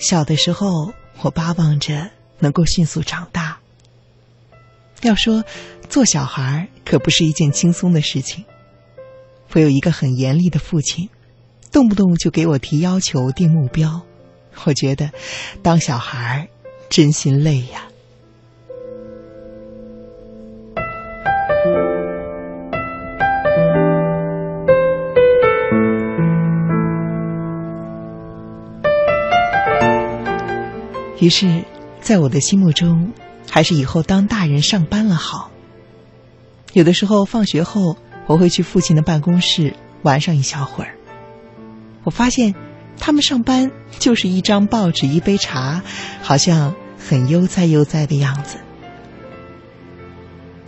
小的时候，我巴望着能够迅速长大。要说做小孩可不是一件轻松的事情。我有一个很严厉的父亲，动不动就给我提要求、定目标。我觉得当小孩真心累呀。于是，在我的心目中，还是以后当大人上班了好。有的时候放学后，我会去父亲的办公室玩上一小会儿。我发现，他们上班就是一张报纸、一杯茶，好像很悠哉悠哉的样子。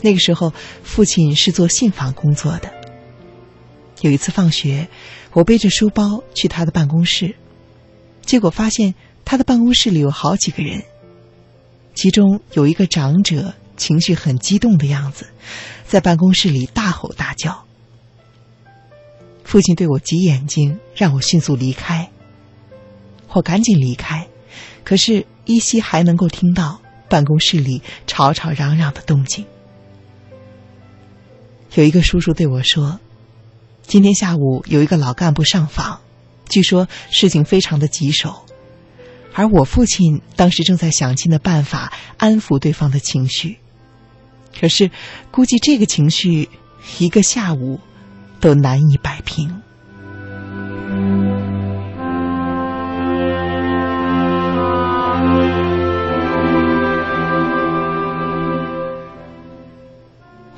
那个时候，父亲是做信访工作的。有一次放学，我背着书包去他的办公室，结果发现。他的办公室里有好几个人，其中有一个长者，情绪很激动的样子，在办公室里大吼大叫。父亲对我挤眼睛，让我迅速离开。我赶紧离开，可是依稀还能够听到办公室里吵吵嚷嚷的动静。有一个叔叔对我说：“今天下午有一个老干部上访，据说事情非常的棘手。”而我父亲当时正在想尽的办法安抚对方的情绪，可是估计这个情绪一个下午都难以摆平。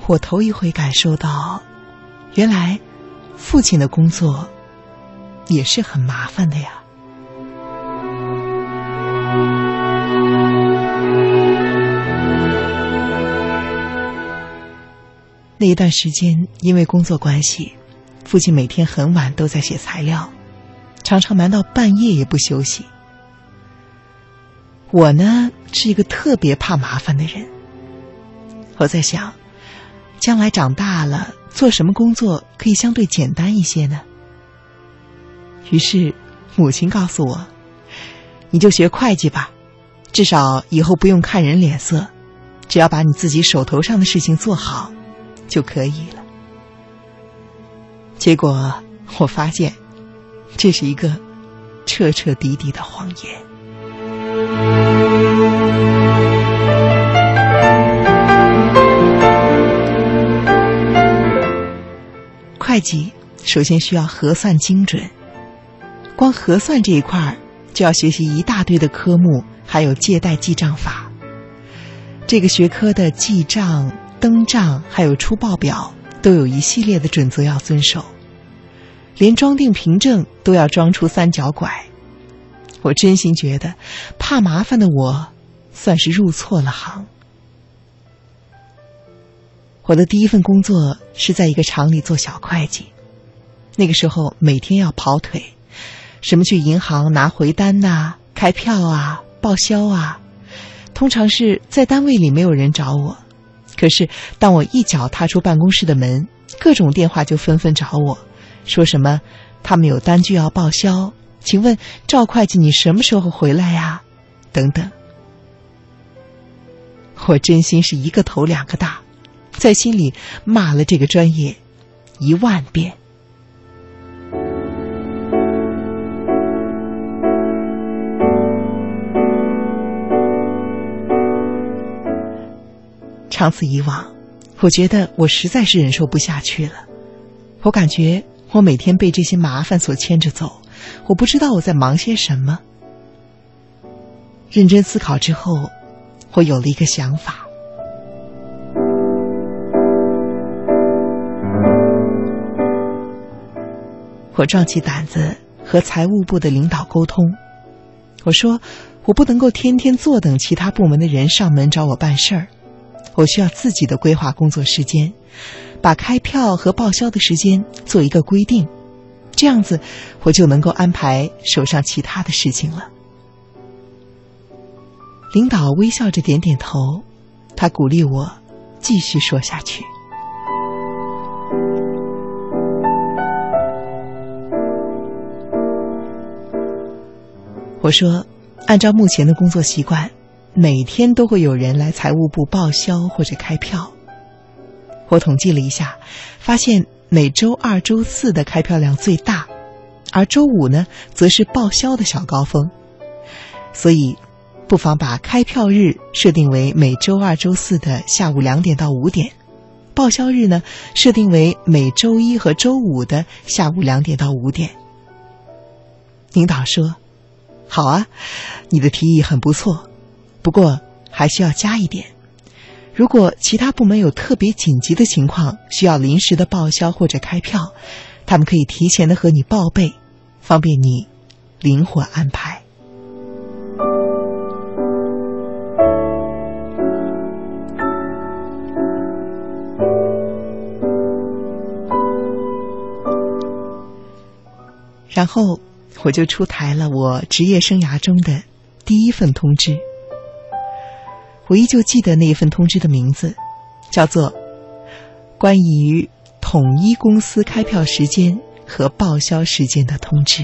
我头一回感受到，原来父亲的工作也是很麻烦的呀。那一段时间，因为工作关系，父亲每天很晚都在写材料，常常忙到半夜也不休息。我呢是一个特别怕麻烦的人。我在想，将来长大了做什么工作可以相对简单一些呢？于是，母亲告诉我：“你就学会计吧，至少以后不用看人脸色，只要把你自己手头上的事情做好。”就可以了。结果我发现，这是一个彻彻底底的谎言。会计首先需要核算精准，光核算这一块儿就要学习一大堆的科目，还有借贷记账法。这个学科的记账。登账还有出报表，都有一系列的准则要遵守，连装订凭证都要装出三角拐。我真心觉得，怕麻烦的我，算是入错了行。我的第一份工作是在一个厂里做小会计，那个时候每天要跑腿，什么去银行拿回单呐、开票啊、报销啊，通常是在单位里没有人找我。可是，当我一脚踏出办公室的门，各种电话就纷纷找我，说什么他们有单据要报销，请问赵会计你什么时候回来呀？等等。我真心是一个头两个大，在心里骂了这个专业一万遍。长此以往，我觉得我实在是忍受不下去了。我感觉我每天被这些麻烦所牵着走，我不知道我在忙些什么。认真思考之后，我有了一个想法。我壮起胆子和财务部的领导沟通，我说我不能够天天坐等其他部门的人上门找我办事儿。我需要自己的规划工作时间，把开票和报销的时间做一个规定，这样子我就能够安排手上其他的事情了。领导微笑着点点头，他鼓励我继续说下去。我说：“按照目前的工作习惯，每天都会有人来财务部报销或者开票。我统计了一下，发现每周二、周四的开票量最大，而周五呢，则是报销的小高峰。所以，不妨把开票日设定为每周二、周四的下午两点到五点，报销日呢设定为每周一和周五的下午两点到五点。领导说：“好啊，你的提议很不错，不过还需要加一点。”如果其他部门有特别紧急的情况需要临时的报销或者开票，他们可以提前的和你报备，方便你灵活安排。然后我就出台了我职业生涯中的第一份通知。我依旧记得那一份通知的名字，叫做《关于统一公司开票时间和报销时间的通知》。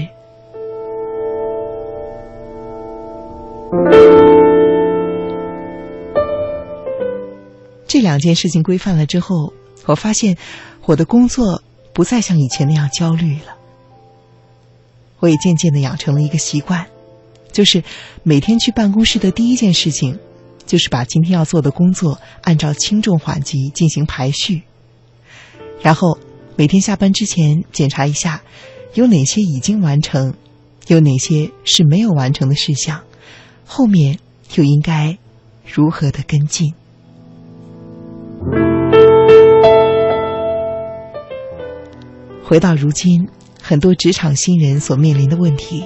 这两件事情规范了之后，我发现我的工作不再像以前那样焦虑了。我也渐渐的养成了一个习惯，就是每天去办公室的第一件事情。就是把今天要做的工作按照轻重缓急进行排序，然后每天下班之前检查一下，有哪些已经完成，有哪些是没有完成的事项，后面又应该如何的跟进。回到如今，很多职场新人所面临的问题，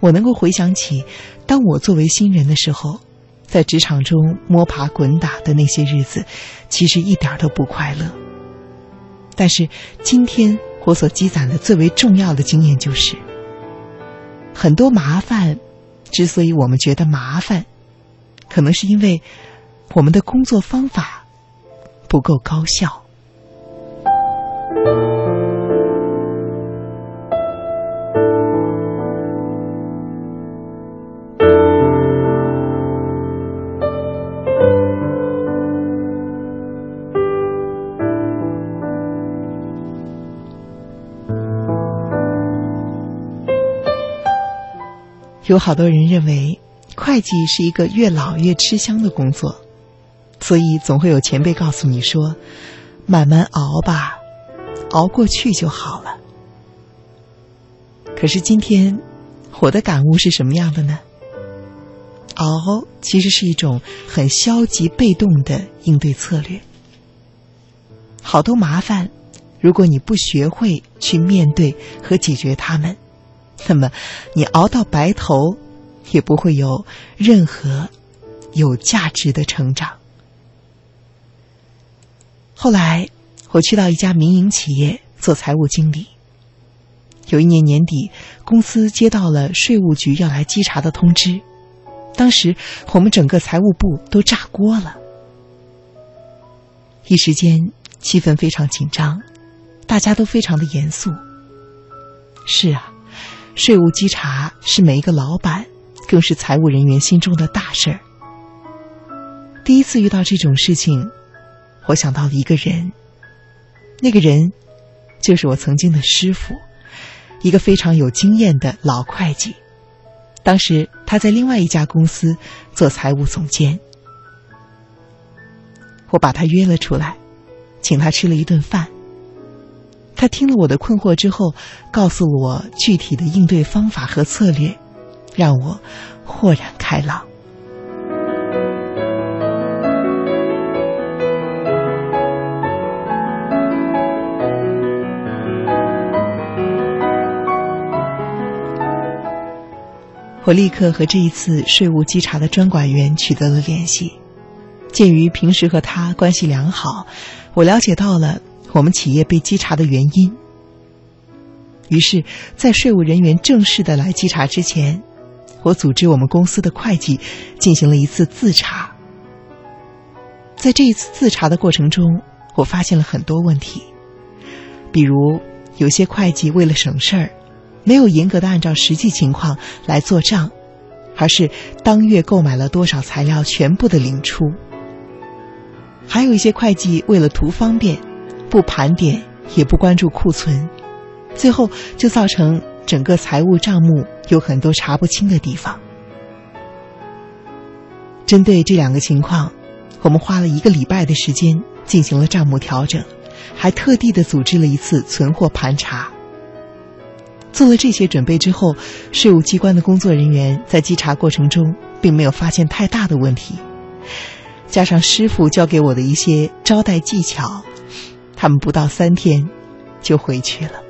我能够回想起，当我作为新人的时候。在职场中摸爬滚打的那些日子，其实一点都不快乐。但是今天我所积攒的最为重要的经验就是，很多麻烦之所以我们觉得麻烦，可能是因为我们的工作方法不够高效。有好多人认为，会计是一个越老越吃香的工作，所以总会有前辈告诉你说：“慢慢熬吧，熬过去就好了。”可是今天，我的感悟是什么样的呢？熬其实是一种很消极被动的应对策略。好多麻烦，如果你不学会去面对和解决它们。那么，你熬到白头，也不会有任何有价值的成长。后来，我去到一家民营企业做财务经理。有一年年底，公司接到了税务局要来稽查的通知，当时我们整个财务部都炸锅了，一时间气氛非常紧张，大家都非常的严肃。是啊。税务稽查是每一个老板，更是财务人员心中的大事儿。第一次遇到这种事情，我想到了一个人，那个人就是我曾经的师傅，一个非常有经验的老会计。当时他在另外一家公司做财务总监，我把他约了出来，请他吃了一顿饭。他听了我的困惑之后，告诉我具体的应对方法和策略，让我豁然开朗。我立刻和这一次税务稽查的专管员取得了联系。鉴于平时和他关系良好，我了解到了。我们企业被稽查的原因。于是，在税务人员正式的来稽查之前，我组织我们公司的会计进行了一次自查。在这一次自查的过程中，我发现了很多问题，比如有些会计为了省事儿，没有严格的按照实际情况来做账，而是当月购买了多少材料全部的领出。还有一些会计为了图方便，不盘点也不关注库存，最后就造成整个财务账目有很多查不清的地方。针对这两个情况，我们花了一个礼拜的时间进行了账目调整，还特地的组织了一次存货盘查。做了这些准备之后，税务机关的工作人员在稽查过程中并没有发现太大的问题。加上师傅教给我的一些招待技巧，他们不到三天就回去了。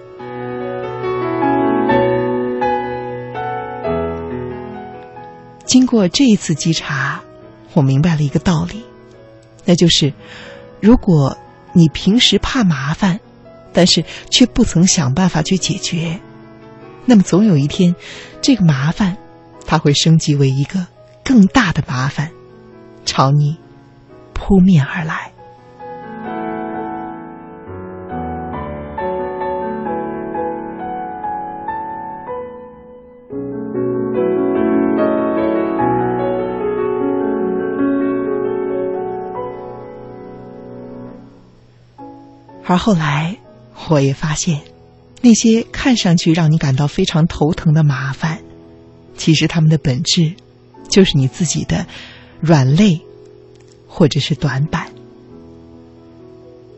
经过这一次稽查，我明白了一个道理，那就是：如果你平时怕麻烦，但是却不曾想办法去解决，那么总有一天，这个麻烦它会升级为一个更大的麻烦，朝你。扑面而来。而后来，我也发现，那些看上去让你感到非常头疼的麻烦，其实他们的本质，就是你自己的软肋。或者是短板。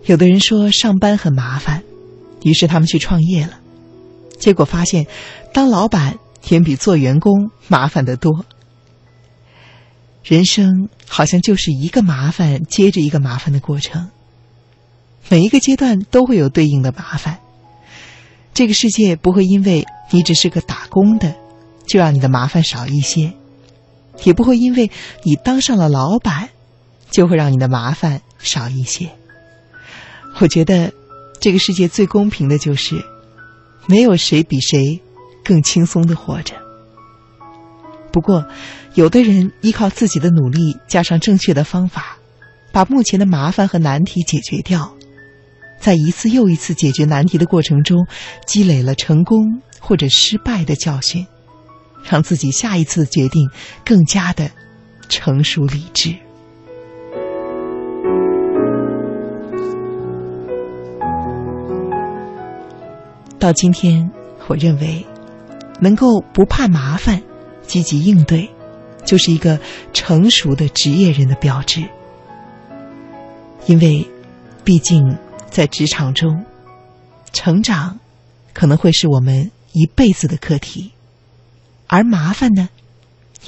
有的人说上班很麻烦，于是他们去创业了，结果发现当老板远比做员工麻烦得多。人生好像就是一个麻烦接着一个麻烦的过程，每一个阶段都会有对应的麻烦。这个世界不会因为你只是个打工的，就让你的麻烦少一些，也不会因为你当上了老板。就会让你的麻烦少一些。我觉得，这个世界最公平的就是，没有谁比谁更轻松的活着。不过，有的人依靠自己的努力，加上正确的方法，把目前的麻烦和难题解决掉，在一次又一次解决难题的过程中，积累了成功或者失败的教训，让自己下一次决定更加的成熟理智。到今天，我认为，能够不怕麻烦、积极应对，就是一个成熟的职业人的标志。因为，毕竟在职场中，成长可能会是我们一辈子的课题，而麻烦呢，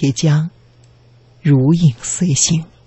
也将如影随形。